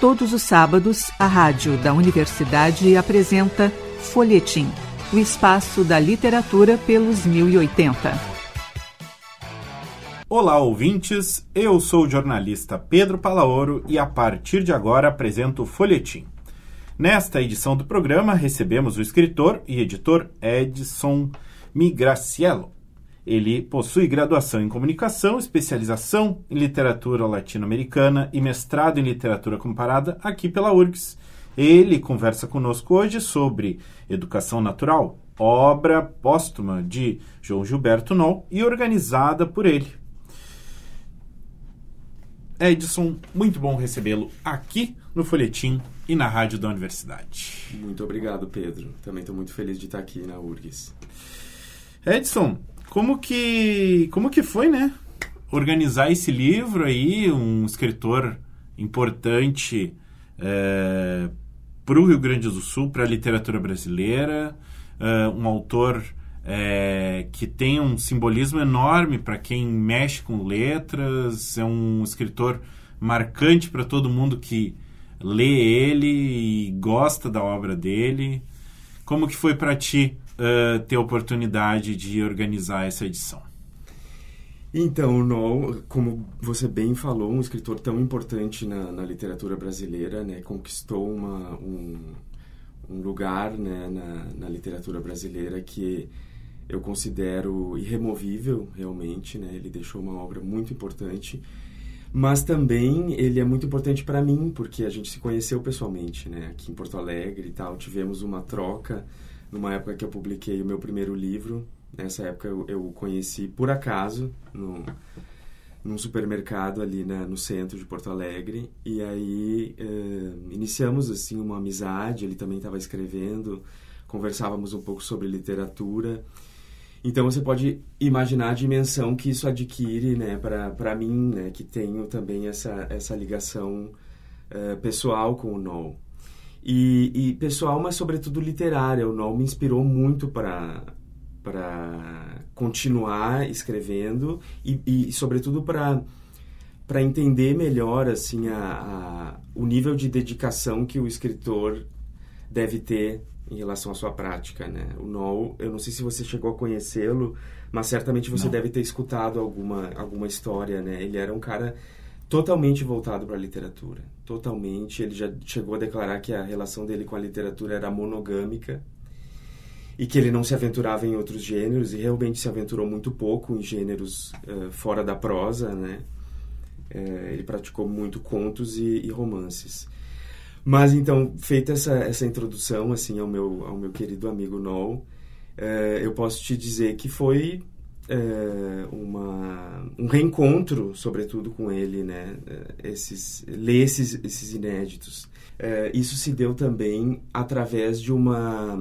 Todos os sábados, a rádio da universidade apresenta Folhetim, o espaço da literatura pelos 1080. Olá, ouvintes. Eu sou o jornalista Pedro Palaoro e a partir de agora apresento Folhetim. Nesta edição do programa, recebemos o escritor e editor Edson Migraciello. Ele possui graduação em comunicação, especialização em literatura latino-americana e mestrado em literatura comparada aqui pela URGS. Ele conversa conosco hoje sobre Educação Natural, obra póstuma de João Gilberto Noll e organizada por ele. Edson, muito bom recebê-lo aqui no Folhetim e na rádio da universidade. Muito obrigado, Pedro. Também estou muito feliz de estar aqui na URGS. Edson, como que, como que foi, né? Organizar esse livro aí, um escritor importante é, para o Rio Grande do Sul, para a literatura brasileira, é, um autor é, que tem um simbolismo enorme para quem mexe com letras, é um escritor marcante para todo mundo que lê ele e gosta da obra dele. Como que foi para ti uh, ter a oportunidade de organizar essa edição? Então, Noel, como você bem falou, um escritor tão importante na, na literatura brasileira, né, conquistou uma, um, um lugar né, na, na, literatura brasileira que eu considero irremovível, realmente. Né, ele deixou uma obra muito importante, mas também ele é muito importante para mim, porque a gente se conheceu pessoalmente, né, aqui em Porto Alegre e tal. Tivemos uma troca numa época que eu publiquei o meu primeiro livro. Nessa época eu, o conheci por acaso no, num supermercado ali né, no centro de Porto Alegre. E aí eh, iniciamos assim uma amizade. Ele também estava escrevendo, conversávamos um pouco sobre literatura. Então você pode imaginar a dimensão que isso adquire né, para mim, né, que tenho também essa, essa ligação uh, pessoal com o Noel. E, e pessoal, mas sobretudo literária. O Noel me inspirou muito para para continuar escrevendo e, e sobretudo para para entender melhor assim a, a, o nível de dedicação que o escritor deve ter em relação à sua prática, né? O Noel, eu não sei se você chegou a conhecê-lo, mas certamente você não. deve ter escutado alguma alguma história, né? Ele era um cara totalmente voltado para a literatura, totalmente. Ele já chegou a declarar que a relação dele com a literatura era monogâmica e que ele não se aventurava em outros gêneros e realmente se aventurou muito pouco em gêneros uh, fora da prosa, né? Uh, ele praticou muito contos e, e, romances. Mas então, feita essa, essa introdução assim ao meu ao meu querido amigo Noel, uh, eu posso te dizer que foi é, uma, um reencontro, sobretudo com ele, né? É, esses, ler esses, esses inéditos. É, isso se deu também através de uma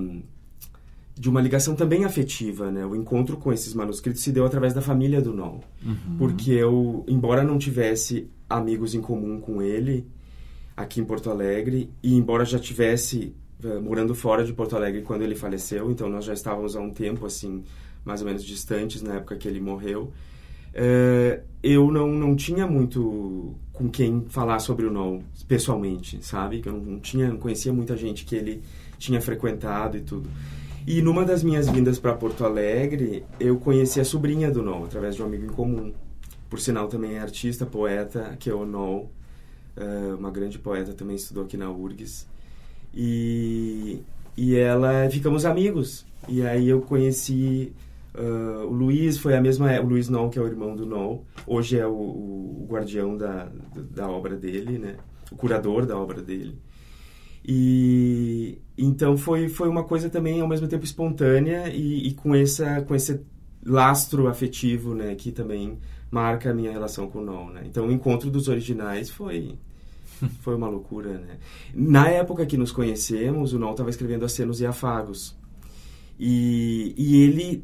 de uma ligação também afetiva, né? O encontro com esses manuscritos se deu através da família do Noel. Uhum. Porque eu, embora não tivesse amigos em comum com ele aqui em Porto Alegre, e embora já tivesse uh, morando fora de Porto Alegre quando ele faleceu, então nós já estávamos há um tempo, assim, mais ou menos distantes na época que ele morreu, uh, eu não, não tinha muito com quem falar sobre o Noel pessoalmente, sabe? Eu não, não, tinha, não conhecia muita gente que ele tinha frequentado e tudo. E numa das minhas vindas para Porto Alegre, eu conheci a sobrinha do Noel, através de um amigo em comum. Por sinal, também é artista, poeta, que é o Noel, uh, uma grande poeta, também estudou aqui na URGS. E, e ela, ficamos amigos. E aí eu conheci Uh, o Luiz foi a mesma o Luiz Noll que é o irmão do Noll hoje é o, o, guardião da, da obra dele né? O curador da obra dele. E então foi foi uma coisa também ao mesmo tempo espontânea e, e com essa com esse lastro afetivo né que também marca a minha relação com o Noll né? Então o encontro dos originais foi foi uma loucura né? Na época que nos conhecemos o Noll estava escrevendo Acenos e Afagos. E, e ele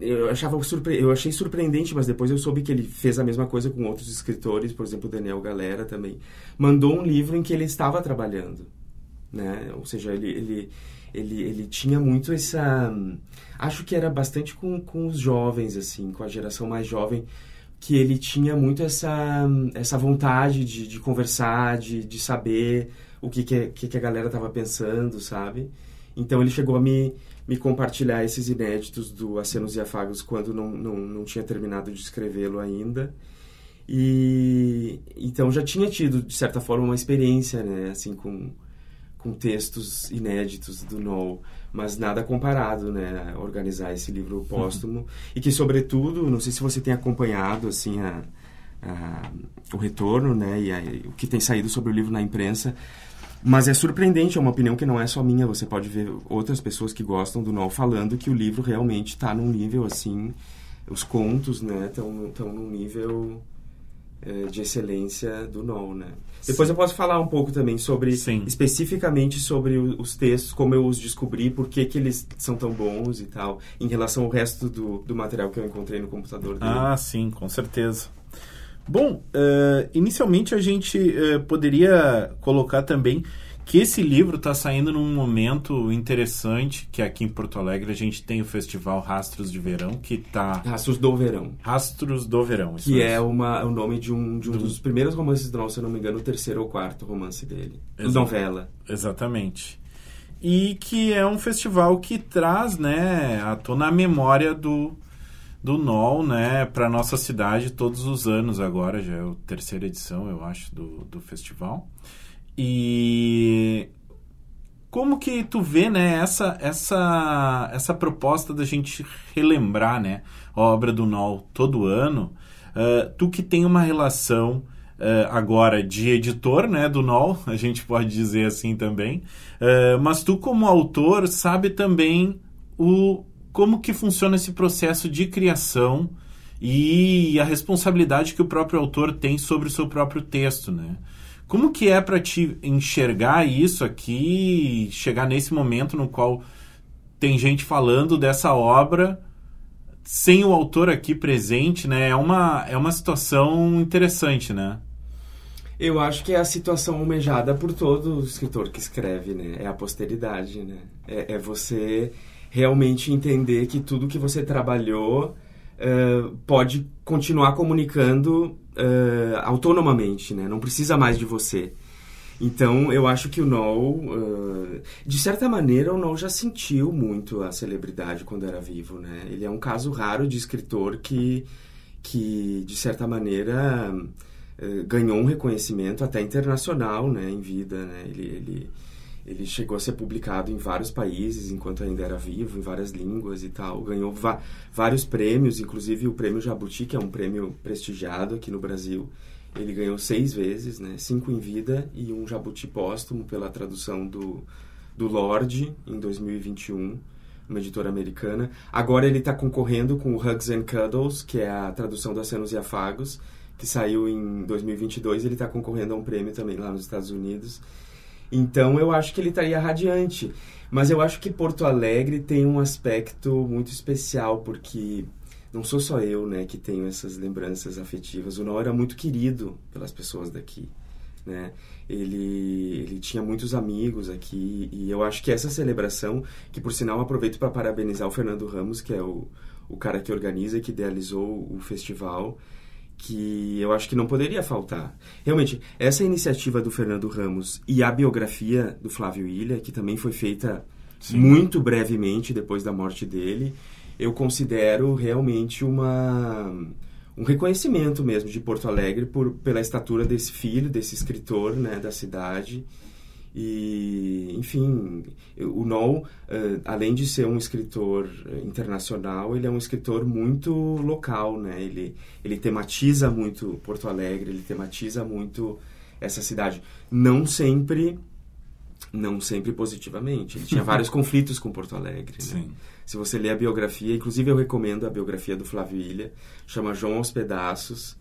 eu achava surpre... eu achei surpreendente, mas depois eu soube que ele fez a mesma coisa com outros escritores, por exemplo, Daniel Galera também. Mandou um livro em que ele estava trabalhando, né? Ou seja, ele ele ele, ele tinha muito essa acho que era bastante com, com os jovens assim, com a geração mais jovem, que ele tinha muito essa, essa vontade de, de conversar, de, de saber o que, que, que a galera estava pensando, sabe? Então ele chegou a me, compartilhar esses inéditos do Acenos e Afagos quando não, não, não tinha terminado de escrevê-lo ainda. E então já tinha tido, de certa forma, uma experiência, né, assim, com, com textos inéditos do Noel, mas nada comparado, né, a organizar esse livro uhum. póstumo. Uhum. E que, sobretudo, não sei se você tem acompanhado, assim, a, a, o retorno, né, e a, o que tem saído sobre o livro na imprensa, mas é surpreendente, é uma opinião que não é só minha. Você pode ver outras pessoas que gostam do Noel falando que o livro realmente está num nível assim. Os contos, né, estão num nível é, de excelência do Noel, né? Sim. Depois eu posso falar um pouco também sobre, Sim. especificamente sobre os textos, como eu os descobri, por que, que eles são tão bons e tal, em relação ao resto do, do material que eu encontrei no computador dele. Ah, sim, com certeza. Bom, uh, inicialmente a gente uh, poderia colocar também que esse livro está saindo num momento interessante, que aqui em Porto Alegre a gente tem o festival Rastros de Verão, que está... Rastros do Verão. Rastros do Verão, isso Que é uma, o nome de um, de um do... dos primeiros romances do Noel, se não me engano, o terceiro ou quarto romance dele. Exa novela. Exatamente. E que é um festival que traz, né, à tona a memória do do NOL, né, para nossa cidade todos os anos agora, já é a terceira edição, eu acho, do, do festival. E como que tu vê, né, essa, essa, essa proposta da gente relembrar, né, a obra do NOL todo ano, uh, tu que tem uma relação Uh, agora de editor né, do NOL, a gente pode dizer assim também. Uh, mas tu, como autor, sabe também o, como que funciona esse processo de criação e a responsabilidade que o próprio autor tem sobre o seu próprio texto, né? Como que é para te enxergar isso aqui, chegar nesse momento no qual tem gente falando dessa obra sem o autor aqui presente, né? É uma, é uma situação interessante, né? Eu acho que é a situação almejada por todo escritor que escreve, né? É a posteridade, né? É, é você realmente entender que tudo que você trabalhou uh, pode continuar comunicando uh, autonomamente, né? Não precisa mais de você. Então, eu acho que o Noel, uh, de certa maneira, o Noel já sentiu muito a celebridade quando era vivo, né? Ele é um caso raro de escritor que, que de certa maneira, uh, ganhou um reconhecimento até internacional, né? Em vida, né? Ele, ele, ele chegou a ser publicado em vários países enquanto ainda era vivo, em várias línguas e tal. Ganhou vários prêmios, inclusive o prêmio Jabuti, que é um prêmio prestigiado aqui no Brasil. Ele ganhou seis vezes, né? Cinco em vida e um Jabuti póstumo pela tradução do, do Lorde em 2021, uma editora americana. Agora ele está concorrendo com o Hugs and Cuddles, que é a tradução do Acenos e Afagos, que saiu em 2022. Ele está concorrendo a um prêmio também lá nos Estados Unidos. Então eu acho que ele estaria radiante. Mas eu acho que Porto Alegre tem um aspecto muito especial, porque não sou só eu né, que tenho essas lembranças afetivas. O Nó era muito querido pelas pessoas daqui. Né? Ele, ele tinha muitos amigos aqui e eu acho que essa celebração, que por sinal aproveito para parabenizar o Fernando Ramos, que é o, o cara que organiza e que idealizou o festival, que eu acho que não poderia faltar. Realmente, essa iniciativa do Fernando Ramos e a biografia do Flávio Ilha, que também foi feita Sim. muito brevemente depois da morte dele, eu considero realmente uma um reconhecimento mesmo de Porto Alegre por, pela estatura desse filho, desse escritor né, da cidade e, enfim, o Noel, uh, além de ser um escritor internacional, ele é um escritor muito local, né? Ele, ele tematiza muito Porto Alegre, ele tematiza muito essa cidade. Não sempre, não sempre positivamente. Ele tinha vários conflitos com Porto Alegre, né? Se você ler a biografia, inclusive eu recomendo a biografia do Flávio Ilha, chama João aos Pedaços,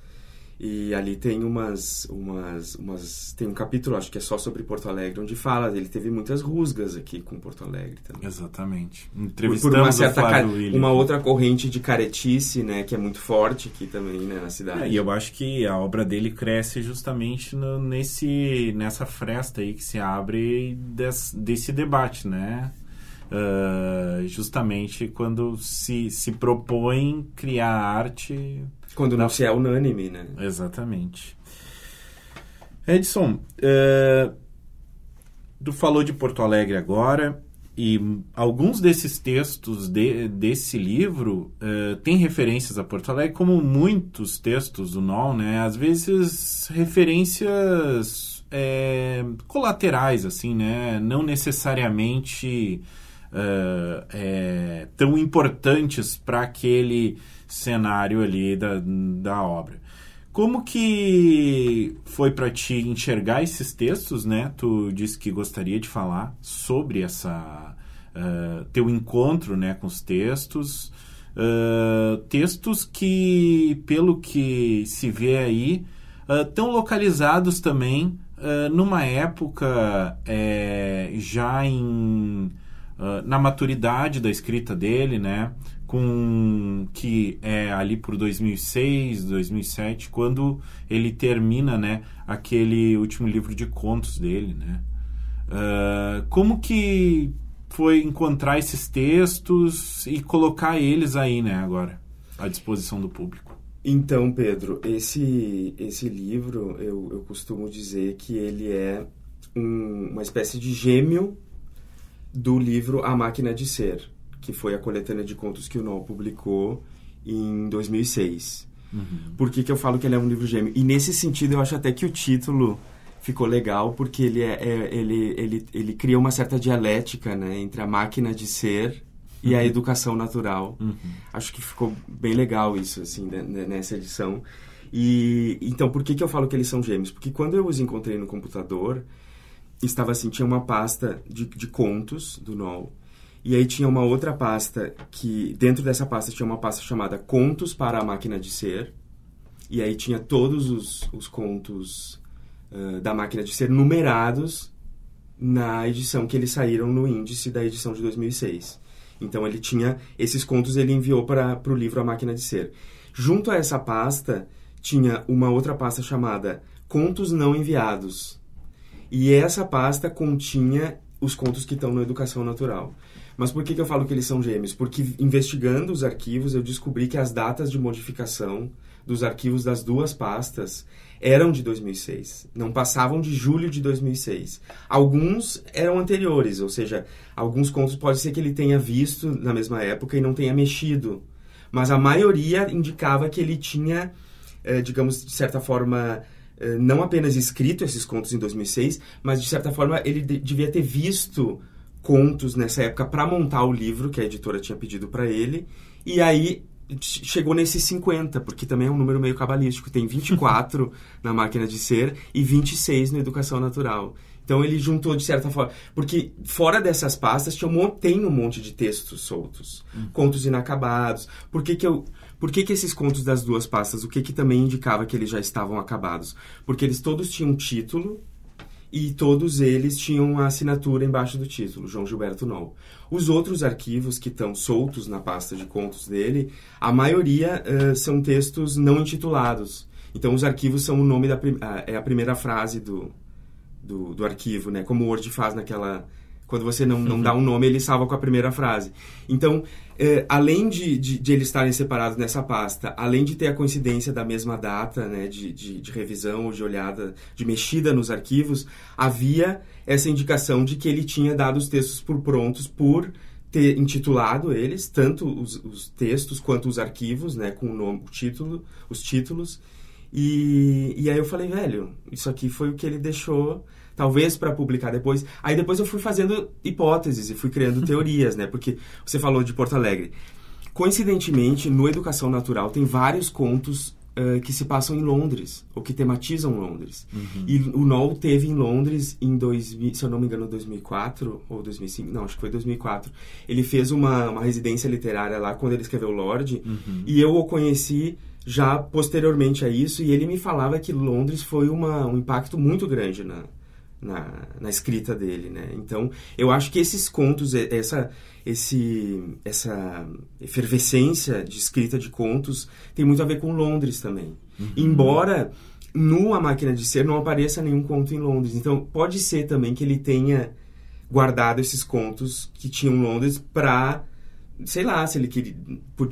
e ali tem umas, umas, umas. Tem um capítulo, acho que é só sobre Porto Alegre, onde fala. Ele teve muitas rusgas aqui com Porto Alegre também. Exatamente. Entrevistamos por uma certa car... uma outra corrente de caretice, né, que é muito forte aqui também, né, na cidade. É, e eu acho que a obra dele cresce justamente no, nesse, nessa fresta aí que se abre des, desse debate, né? Uh, justamente quando se, se propõe criar arte Quando não se é unânime, né? Exatamente. Edson, uh, tu falou de Porto Alegre agora e alguns desses textos de, desse livro uh, têm referências a Porto Alegre, como muitos textos do NOL, né? Às vezes referências é, colaterais, assim, né? Não necessariamente uh, é, tão importantes para aquele cenário ali da, da obra. Como que foi para ti enxergar esses textos, né? Tu disse que gostaria de falar sobre essa uh, teu encontro, né, com os textos, uh, textos que, pelo que se vê aí, estão uh, localizados também numa época já em na maturidade da escrita dele, né? com que é ali por 2006, 2007, quando ele termina, né, aquele último livro de contos dele, né? Uh, como que foi encontrar esses textos e colocar eles aí, né, agora à disposição do público? Então, Pedro, esse esse livro eu, eu costumo dizer que ele é um, uma espécie de gêmeo do livro A Máquina de Ser que foi a coletânea de contos que o Noel publicou em 2006. Uhum. Por que, que eu falo que ele é um livro gêmeo? E nesse sentido, eu acho até que o título ficou legal, porque ele, é, é ele, ele, ele cria uma certa dialética né, entre a máquina de ser e a uhum. educação natural. Uhum. Acho que ficou bem legal isso, assim, né, né, nessa edição. E então, por que, que eu falo que eles são gêmeos? Porque quando eu os encontrei no computador, estava assim, tinha uma pasta de, de contos do Noel e aí tinha uma outra pasta que, dentro dessa pasta, tinha uma pasta chamada Contos para a Máquina de Ser. E aí tinha todos os, os contos uh, da Máquina de Ser numerados na edição que eles saíram no índice da edição de 2006. Então ele tinha esses contos, ele enviou para o livro A Máquina de Ser. Junto a essa pasta tinha uma outra pasta chamada Contos Não Enviados. E essa pasta continha os contos que estão na Educação Natural. Mas por que, que eu falo que eles são gêmeos? Porque investigando os arquivos, eu descobri que as datas de modificação dos arquivos das duas pastas eram de 2006, não passavam de julho de 2006. Alguns eram anteriores, ou seja, alguns contos pode ser que ele tenha visto na mesma época e não tenha mexido, mas a maioria indicava que ele tinha, eh, digamos, de certa forma, não apenas escrito esses contos em 2006, mas de certa forma ele devia ter visto contos nessa época para montar o livro que a editora tinha pedido para ele. E aí chegou nesses 50, porque também é um número meio cabalístico. Tem 24 na máquina de ser e 26 na educação natural. Então ele juntou de certa forma. Porque fora dessas pastas tinha um, tem um monte de textos soltos, uhum. contos inacabados. Por que, que eu. Por que, que esses contos das duas pastas, o que, que também indicava que eles já estavam acabados? Porque eles todos tinham título, e todos eles tinham a assinatura embaixo do título, João Gilberto Noll. Os outros arquivos que estão soltos na pasta de contos dele, a maioria uh, são textos não intitulados. Então, os arquivos são o nome da é a primeira frase do, do, do arquivo, né? Como o Word faz naquela quando você não, não dá um nome, ele salva com a primeira frase. Então, é, além de, de, de, eles estarem separados nessa pasta, além de ter a coincidência da mesma data né, de, de, de revisão ou de olhada, de mexida nos arquivos, havia essa indicação de que ele tinha dado os textos por prontos por ter intitulado eles, tanto os, os textos quanto os arquivos, né, com o nome, o título, os títulos. E, e aí eu falei, velho, isso aqui foi o que ele deixou talvez para publicar depois. Aí depois eu fui fazendo hipóteses e fui criando teorias, né? Porque você falou de Porto Alegre. Coincidentemente, no Educação Natural tem vários contos uh, que se passam em Londres, ou que tematizam Londres. Uhum. E o Noll teve em Londres em 2000, se eu não me engano, 2004 ou 2005, não, acho que foi 2004. Ele fez uma, uma residência literária lá quando ele escreveu Lorde, uhum. e eu o conheci já posteriormente a isso, e ele me falava que Londres foi uma, um impacto muito grande na, na, na escrita dele, né? Então, eu acho que esses contos, essa, esse, essa efervescência de escrita de contos tem muito a ver com Londres também. Uhum. Embora no A Máquina de Ser não apareça nenhum conto em Londres. Então, pode ser também que ele tenha guardado esses contos que tinham Londres para sei lá, se ele queria,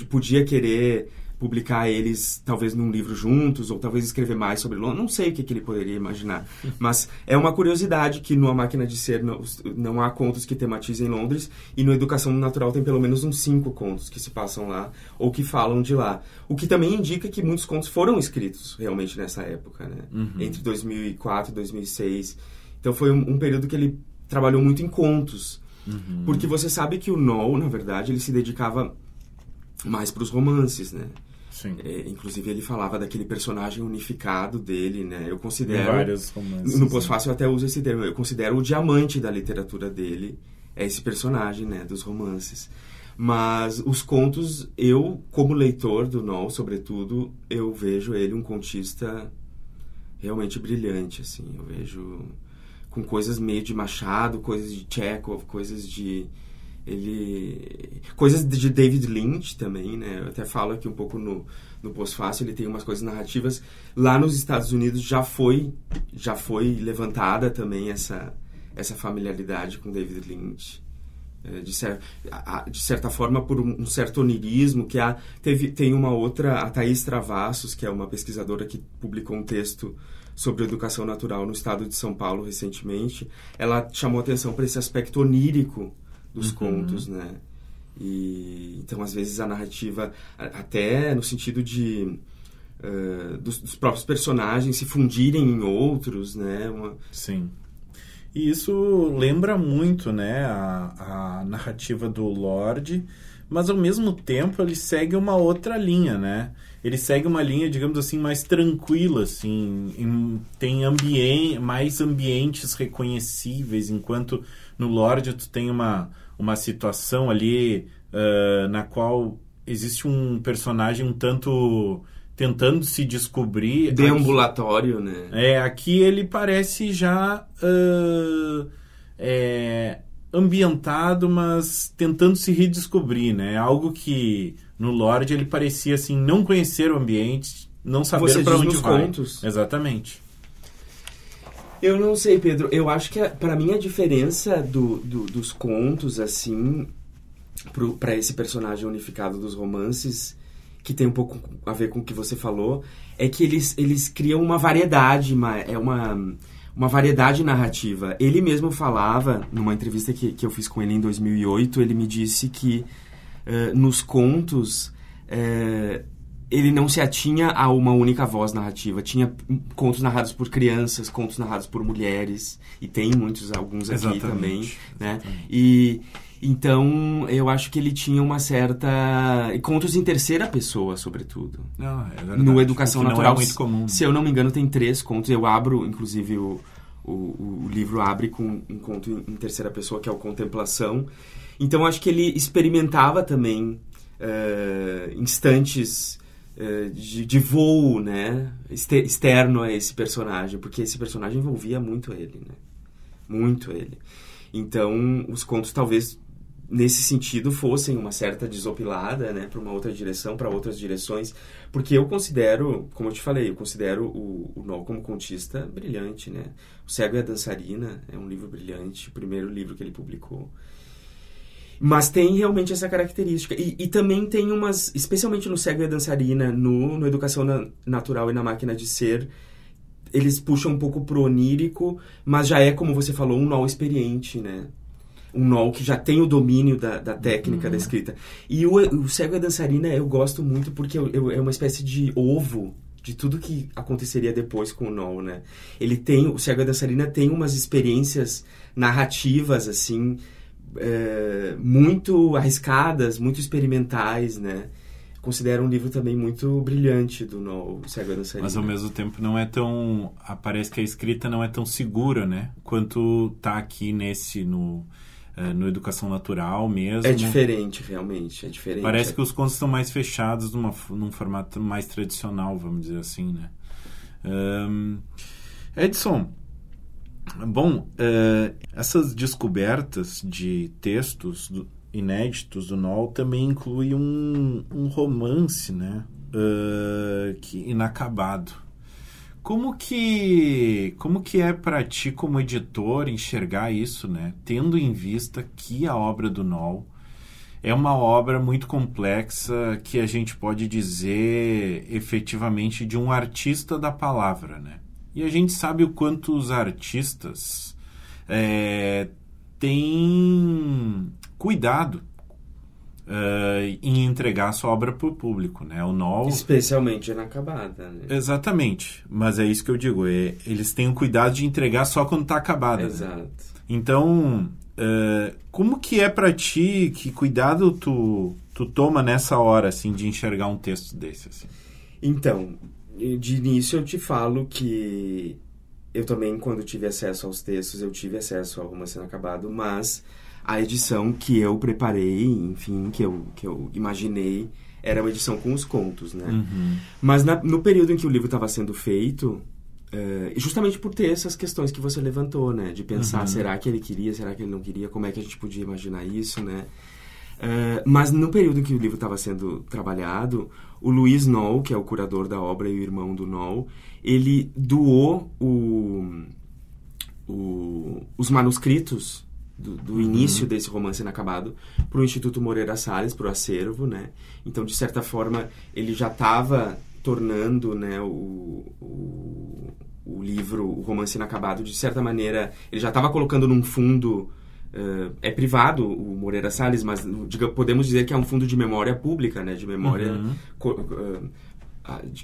podia querer publicar eles talvez num livro juntos ou talvez escrever mais sobre Londres. Não sei o que, que ele poderia imaginar, mas é uma curiosidade que no A Máquina de Ser não, não há contos que tematizem Londres e no Educação Natural tem pelo menos uns cinco contos que se passam lá ou que falam de lá. O que também indica que muitos contos foram escritos realmente nessa época, né? Uhum. Entre 2004 e 2006. Então foi um, um período que ele trabalhou muito em contos. Uhum. Porque você sabe que o Noel, na verdade, ele se dedicava mais para os romances, né? Sim. É, inclusive ele falava daquele personagem unificado dele, né? Eu considero. Em vários romances. No pós-fácil eu até uso esse termo. Eu considero o diamante da literatura dele é esse personagem, né? Dos romances. Mas os contos, eu, como leitor do Noel, sobretudo, eu vejo ele um contista realmente brilhante, assim. Eu vejo com coisas meio de Machado, coisas de Chekhov, coisas de ele coisas de David Lynch também né? Eu até falo aqui um pouco no no pós-fácil ele tem umas coisas narrativas. Lá nos Estados Unidos já foi já foi levantada também essa essa familiaridade com David Lynch. É, de, cer de certa forma por um certo onirismo que há. Teve tem uma outra a Thaís Travassos que é uma pesquisadora que publicou um texto sobre educação natural no estado de São Paulo recentemente. Ela chamou atenção para esse aspecto onírico dos uhum. contos, né? E, então, às vezes, a narrativa, até no sentido de... Uh, dos, dos, próprios personagens se fundirem em outros, né? Uma... Sim. E isso lembra muito, né, a, a narrativa do Lorde, mas ao mesmo tempo ele segue uma outra linha, né? Ele segue uma linha, digamos assim, mais tranquila, assim, em, tem ambien mais ambientes reconhecíveis, enquanto no Lorde tu tem uma, uma situação ali uh, na qual existe um personagem um tanto tentando se descobrir. Deambulatório, né? É, aqui ele parece já uh, é, ambientado, mas tentando se redescobrir, né? Algo que no Lorde ele parecia assim não conhecer o ambiente, não saber para onde vai. Contos. Exatamente. Eu não sei, Pedro. Eu acho que, para mim, a diferença do, do, dos contos, assim, para esse personagem unificado dos romances, que tem um pouco a ver com o que você falou, é que eles, eles criam uma variedade, uma, é uma, uma variedade narrativa. Ele mesmo falava, numa entrevista que, que eu fiz com ele em 2008, ele me disse que uh, nos contos... Uh, ele não se atinha a uma única voz narrativa. Tinha contos narrados por crianças, contos narrados por mulheres, e tem muitos, alguns aqui Exatamente. também, né? E então eu acho que ele tinha uma certa contos em terceira pessoa, sobretudo. Não, é verdade. No Educação Natural, não é muito comum. se eu não me engano, tem três contos. Eu abro, inclusive o, o, o livro abre com um conto em terceira pessoa que é o Contemplação. Então acho que ele experimentava também uh, instantes eh, de, de voo, né, externo a esse personagem, porque esse personagem envolvia muito ele, né, muito ele. Então, os contos talvez nesse sentido fossem uma certa desopilada, né, para uma outra direção, para outras direções, porque eu considero, como eu te falei, eu considero o, o Noel como contista brilhante, né. O Cego e a Dançarina é um livro brilhante, o primeiro livro que ele publicou. Mas tem realmente essa característica. E, e, também tem umas, especialmente no Cego e a Dançarina, no, no Educação na, Natural e na Máquina de Ser, eles puxam um pouco pro onírico, mas já é, como você falou, um nó experiente, né? Um nó que já tem o domínio da, da técnica uhum. da escrita. E o, o Cego e a Dançarina eu gosto muito porque eu, eu, é uma espécie de ovo de tudo que aconteceria depois com o Noel, né? Ele tem, o Cego e a Dançarina tem umas experiências narrativas, assim, é, muito arriscadas, muito experimentais, né? Considero um livro também muito brilhante do Noel Cego Dançarina. Mas ao mesmo tempo não é tão... Parece que a escrita não é tão segura, né? Quanto tá aqui nesse, no, é, no Educação Natural mesmo. É diferente, realmente, é diferente. Parece que os contos estão mais fechados numa, num formato mais tradicional, vamos dizer assim, né? Um, Edson, Bom, uh, essas descobertas de textos do, inéditos do Noel também incluem um, um romance, né? Uh, que, inacabado. Como que, como que é para ti, como editor, enxergar isso, né? Tendo em vista que a obra do Noel é uma obra muito complexa que a gente pode dizer efetivamente de um artista da palavra, né? E a gente sabe o quanto os artistas é, têm cuidado uh, em entregar a sua obra para o público, né? O Noel... Especialmente inacabada, né? Exatamente. Mas é isso que eu digo. É, eles têm o cuidado de entregar só quando está acabada. Né? Exato. Né? Então, uh, como que é para ti, que cuidado tu, tu toma nessa hora, assim, de enxergar um texto desse, assim? Então, de início eu te falo que eu também, quando tive acesso aos textos, eu tive acesso ao romance inacabado, mas a edição que eu preparei, enfim, que eu, que eu imaginei, era uma edição com os contos, né? Uhum. Mas na, no período em que o livro estava sendo feito, uh, justamente por ter essas questões que você levantou, né? De pensar, uhum. será que ele queria, será que ele não queria, como é que a gente podia imaginar isso, né? Uh, mas no período em que o livro estava sendo trabalhado, o Luiz Noll, que é o curador da obra e o irmão do Noll, ele doou o, o, os manuscritos do, do uhum. início desse romance inacabado para o Instituto Moreira Salles, para o acervo, né? Então, de certa forma, ele já estava tornando né, o, o, o, livro, o romance inacabado, de certa maneira, ele já estava colocando num fundo... Uh, é privado o Moreira Salles, mas diga, podemos dizer que é um fundo de memória pública, né? De memória uhum. co, uh,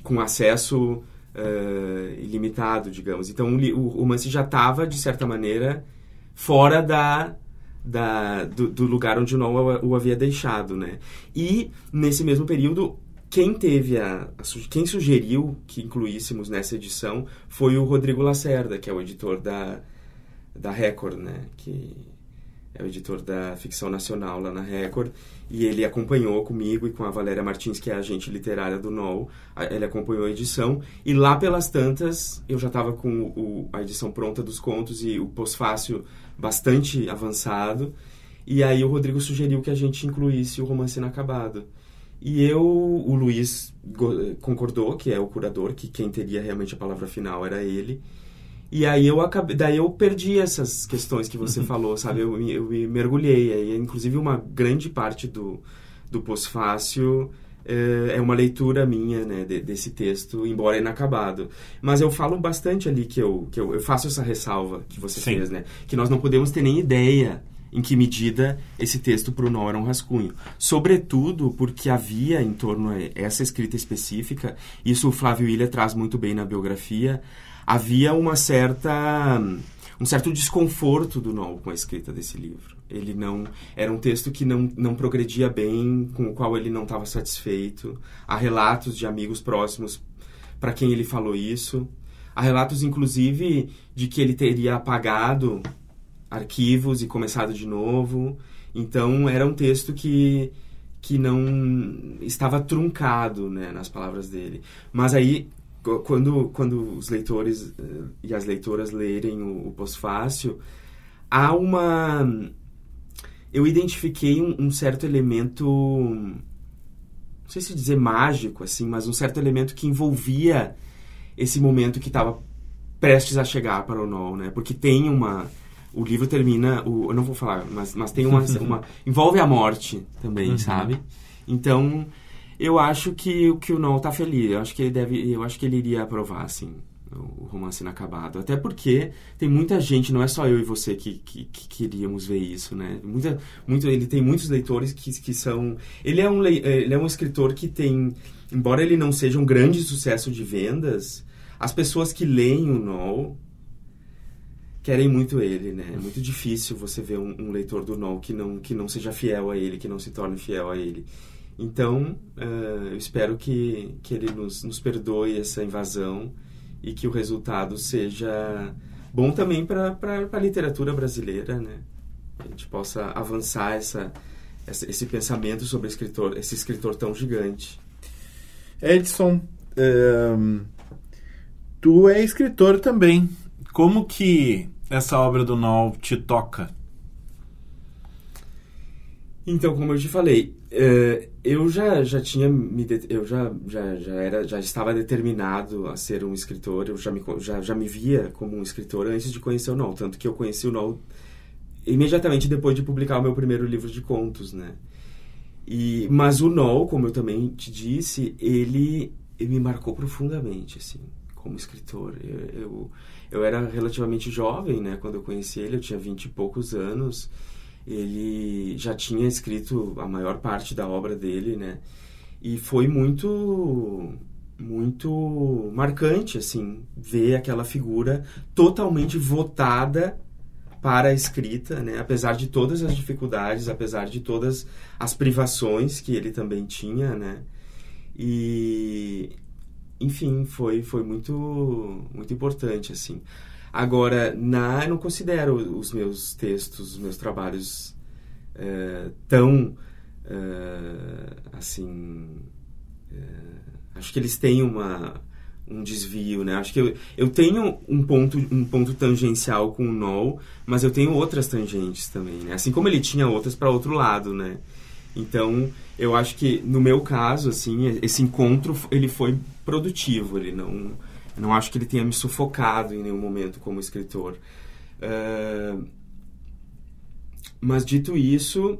com acesso uh, ilimitado, digamos. Então, o, o romance já estava, de certa maneira, fora da, da, do, do, lugar onde o Noah o havia deixado, né? E, nesse mesmo período, quem teve a, a, quem sugeriu que incluíssemos nessa edição foi o Rodrigo Lacerda, que é o editor da, da Record, né? Que é o editor da ficção nacional lá na Record, e ele acompanhou comigo e com a Valéria Martins, que é a agente literária do NOL, ele acompanhou a edição, e lá pelas tantas eu já estava com o, a edição pronta dos contos e o pós-fácil bastante avançado, e aí o Rodrigo sugeriu que a gente incluísse o romance inacabado. E eu, o Luiz concordou, que é o curador, que quem teria realmente a palavra final era ele, e aí eu acabei, daí eu perdi essas questões que você uhum. falou, sabe? Eu, eu me mergulhei. Aí, inclusive, uma grande parte do, do pós-fácil é, é uma leitura minha, né, de, desse texto, embora inacabado. Mas eu falo bastante ali que eu, que eu, eu faço essa ressalva que você Sim. fez, né? Que nós não podemos ter nem ideia em que medida esse texto para o Nó era um rascunho. Sobretudo porque havia em torno a essa escrita específica, isso o Flávio Ilha traz muito bem na biografia, havia uma certa um certo desconforto do Noel com a escrita desse livro. Ele não era um texto que não, não progredia bem, com o qual ele não estava satisfeito. Há relatos de amigos próximos para quem ele falou isso. Há relatos, inclusive, de que ele teria apagado arquivos e começado de novo. Então, era um texto que, que não estava truncado né, nas palavras dele. Mas aí quando, quando os leitores uh, e as leitoras lerem o, o pós-fácil, há uma... Eu identifiquei um, um, certo elemento, não sei se dizer mágico, assim, mas um certo elemento que envolvia esse momento que estava prestes a chegar para o Noel, né? Porque tem uma... O livro termina... O, eu não vou falar, mas, mas tem uma, uma... Envolve a morte também, uhum. sabe? Então eu acho que, que o Noel tá feliz. Eu acho que ele deve. Eu acho que ele iria aprovar, assim, o romance inacabado. Até porque tem muita gente, não é só eu e você que, que, que queríamos ver isso, né? Muita, muito, ele tem muitos leitores que, que são. Ele é, um, ele é um escritor que tem. Embora ele não seja um grande sucesso de vendas, as pessoas que leem o Noel querem muito ele, né? É muito difícil você ver um, um leitor do Noel que não, que não seja fiel a ele, que não se torne fiel a ele. Então, uh, eu espero que, que ele nos, nos perdoe essa invasão e que o resultado seja bom também para a literatura brasileira, né? A gente possa avançar essa, essa, esse pensamento sobre escritor, esse escritor tão gigante. Edson, um, tu é escritor também. Como que essa obra do Noel te toca? Então, como eu te falei, uh, eu já, já tinha me eu já, já, já era já estava determinado a ser um escritor eu já me já, já me via como um escritor antes de conhecer o Noel tanto que eu conheci o Noel imediatamente depois de publicar o meu primeiro livro de contos né E, mas o No, como eu também te disse, ele, ele me marcou profundamente, assim, como escritor. Eu, eu, eu, era relativamente jovem, né, quando eu conheci ele, eu tinha vinte e poucos anos. Ele já tinha escrito a maior parte da obra dele, né, e foi muito muito marcante assim ver aquela figura totalmente votada para a escrita, né? apesar de todas as dificuldades, apesar de todas as privações que ele também tinha, né? E enfim, foi foi muito muito importante assim. Agora, na eu não considero os meus textos, os meus trabalhos é, tão é, assim, é, acho que eles têm uma um desvio, né? Acho que eu, eu tenho um ponto, um ponto tangencial com o Null, mas eu tenho outras tangentes também, né? Assim como ele tinha outras para outro lado, né? Então, eu acho que no meu caso, assim, esse encontro ele foi produtivo, ele não não acho que ele tenha me sufocado em nenhum momento como escritor. Uh, mas dito isso,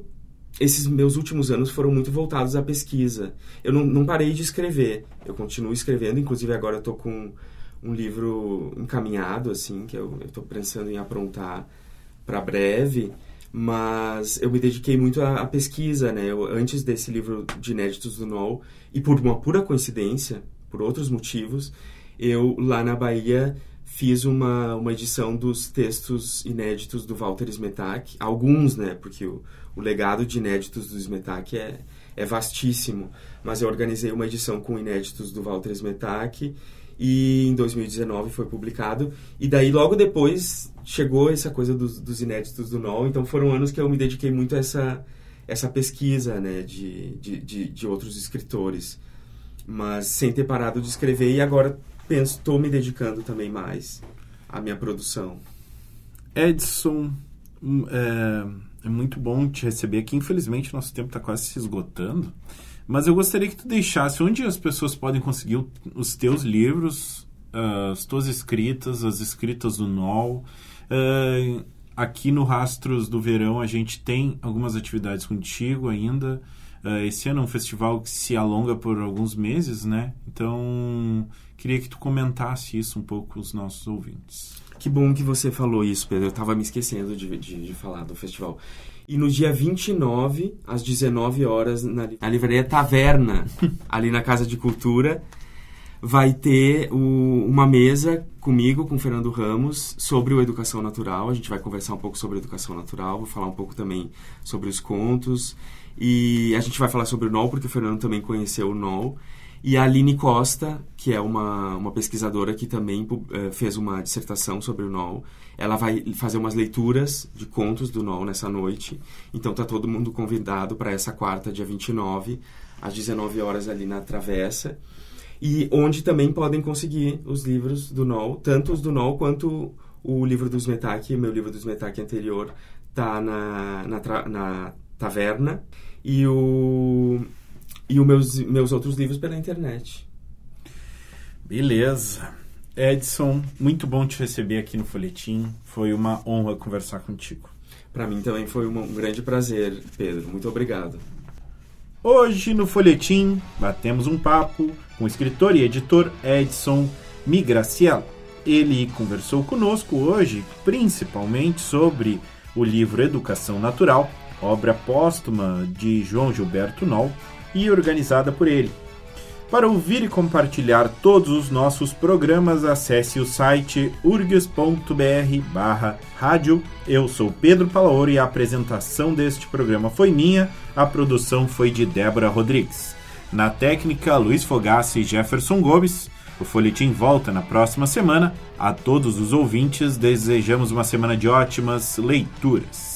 esses meus últimos anos foram muito voltados à pesquisa. Eu não, não parei de escrever, eu continuo escrevendo, inclusive agora eu estou com um livro encaminhado, assim, que eu estou pensando em aprontar para breve, mas eu me dediquei muito à, à pesquisa, né? Eu, antes desse livro de inéditos do NOL, e por uma pura coincidência, por outros motivos, eu lá na Bahia fiz uma, uma edição dos textos inéditos do Walter Smetak, alguns, né, porque o, o legado de inéditos do Smetak é, é vastíssimo, mas eu organizei uma edição com inéditos do Walter Smetak e em 2019 foi publicado, e daí logo depois chegou essa coisa dos, dos inéditos do NOL, então foram anos que eu me dediquei muito a essa, essa pesquisa, né, de, de, de, de outros escritores, mas sem ter parado de escrever e agora penso, estou me dedicando também mais à minha produção. Edson, hum, é, é, muito bom te receber aqui. Infelizmente, nosso tempo está quase se esgotando. Mas eu gostaria que tu deixasse onde as pessoas podem conseguir os teus livros, as tuas escritas, as escritas do NOL. Uh, aqui no Rastros do Verão a gente tem algumas atividades contigo ainda. Uh, esse ano é um festival que se alonga por alguns meses, né? Então, queria que tu comentasse isso um pouco com os nossos ouvintes. Que bom que você falou isso, Pedro. Eu estava me esquecendo de, de, de, falar do festival. E no dia 29, às 19 horas, na, na livraria Taverna, ali na Casa de Cultura, vai ter o, uma mesa comigo, com o Fernando Ramos, sobre o Educação Natural. A gente vai conversar um pouco sobre Educação Natural, vou falar um pouco também sobre os contos e a gente vai falar sobre o NOL, porque o Fernando também conheceu o NOL. E a Aline Costa, que é uma, uma pesquisadora que também uh, fez uma dissertação sobre o NOL, ela vai fazer umas leituras de contos do NOL nessa noite. Então tá todo mundo convidado para essa quarta, dia 29, às 19 horas ali na Travessa. E onde também podem conseguir os livros do NOL, tanto os do NOL quanto o livro do Smetak, meu livro do Smetak anterior, tá na, na, na taverna e o e os meus meus outros livros pela internet. Beleza. Edson, muito bom te receber aqui no Folhetim. Foi uma honra conversar contigo. Para mim também foi um grande prazer, Pedro. Muito obrigado. Hoje no Folhetim batemos um papo com o escritor e editor Edson Migraciel. Ele conversou conosco hoje principalmente sobre o livro Educação Natural, obra póstuma de João Gilberto Noll e organizada por ele. Para ouvir e compartilhar todos os nossos programas, acesse o site urgs.br barra rádio. Eu sou Pedro Palaoro e a apresentação deste programa foi minha, a produção foi de Débora Rodrigues. Na técnica, Luiz Fogassi e Jefferson Gomes. O Folhetim volta na próxima semana. A todos os ouvintes, desejamos uma semana de ótimas leituras.